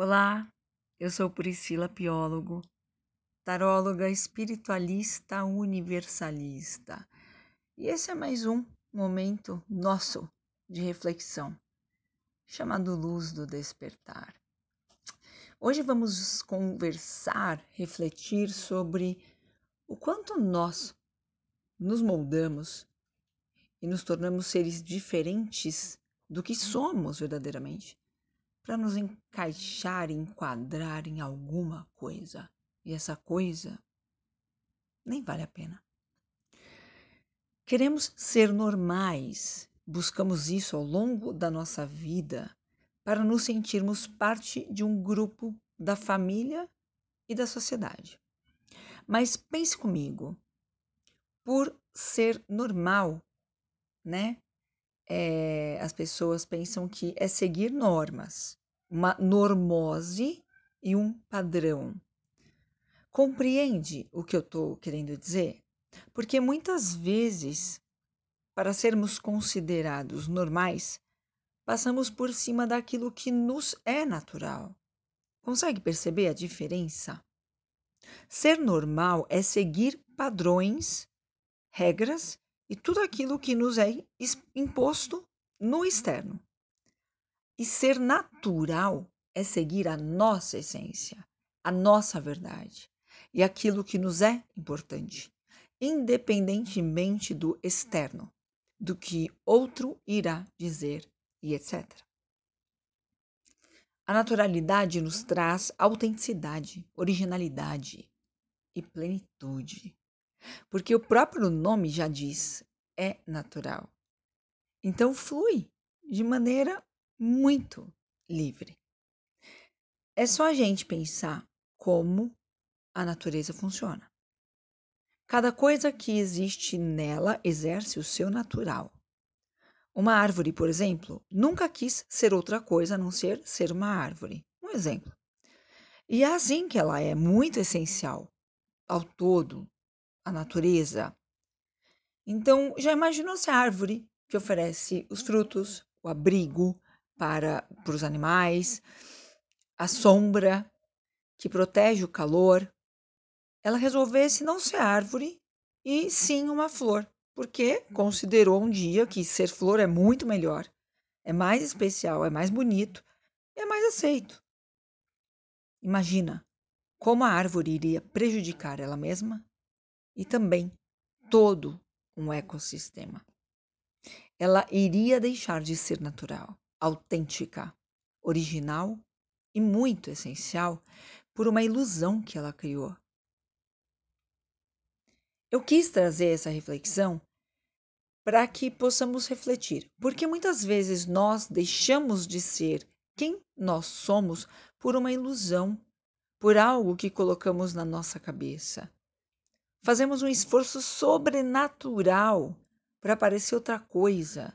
Olá, eu sou Priscila Piólogo, taróloga espiritualista universalista. E esse é mais um momento nosso de reflexão, chamado Luz do Despertar. Hoje vamos conversar, refletir sobre o quanto nós nos moldamos e nos tornamos seres diferentes do que somos verdadeiramente para nos encaixar, enquadrar em alguma coisa. E essa coisa nem vale a pena. Queremos ser normais, buscamos isso ao longo da nossa vida para nos sentirmos parte de um grupo da família e da sociedade. Mas pense comigo, por ser normal, né? É, as pessoas pensam que é seguir normas uma normose e um padrão. Compreende o que eu estou querendo dizer? Porque muitas vezes, para sermos considerados normais, passamos por cima daquilo que nos é natural. Consegue perceber a diferença? Ser normal é seguir padrões, regras e tudo aquilo que nos é imposto no externo. E ser natural é seguir a nossa essência, a nossa verdade e aquilo que nos é importante, independentemente do externo, do que outro irá dizer e etc. A naturalidade nos traz autenticidade, originalidade e plenitude, porque o próprio nome já diz, é natural. Então flui de maneira muito livre. É só a gente pensar como a natureza funciona. Cada coisa que existe nela exerce o seu natural. Uma árvore, por exemplo, nunca quis ser outra coisa a não ser ser uma árvore. Um exemplo. E é assim que ela é muito essencial ao todo, à natureza. Então, já imaginou se a árvore que oferece os frutos, o abrigo, para, para os animais, a sombra que protege o calor, ela resolvesse não ser árvore e sim uma flor, porque considerou um dia que ser flor é muito melhor, é mais especial, é mais bonito, é mais aceito. Imagina como a árvore iria prejudicar ela mesma e também todo um ecossistema. Ela iria deixar de ser natural autêntica, original e muito essencial por uma ilusão que ela criou. Eu quis trazer essa reflexão para que possamos refletir, porque muitas vezes nós deixamos de ser quem nós somos por uma ilusão, por algo que colocamos na nossa cabeça. Fazemos um esforço sobrenatural para parecer outra coisa,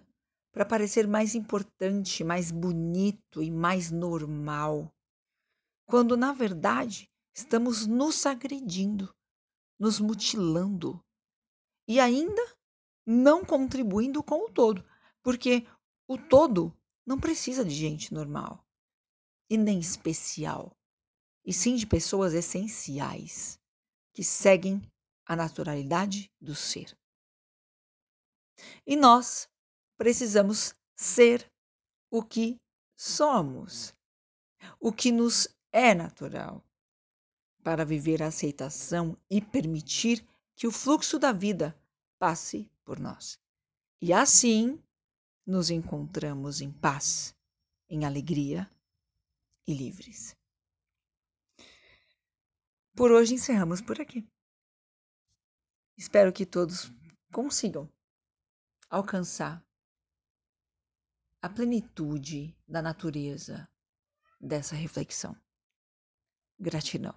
para parecer mais importante, mais bonito e mais normal, quando na verdade estamos nos agredindo, nos mutilando e ainda não contribuindo com o todo, porque o todo não precisa de gente normal e nem especial, e sim de pessoas essenciais que seguem a naturalidade do ser. E nós precisamos ser o que somos, o que nos é natural, para viver a aceitação e permitir que o fluxo da vida passe por nós. E assim nos encontramos em paz, em alegria e livres. Por hoje encerramos por aqui. Espero que todos consigam alcançar a plenitude da natureza dessa reflexão. Gratidão.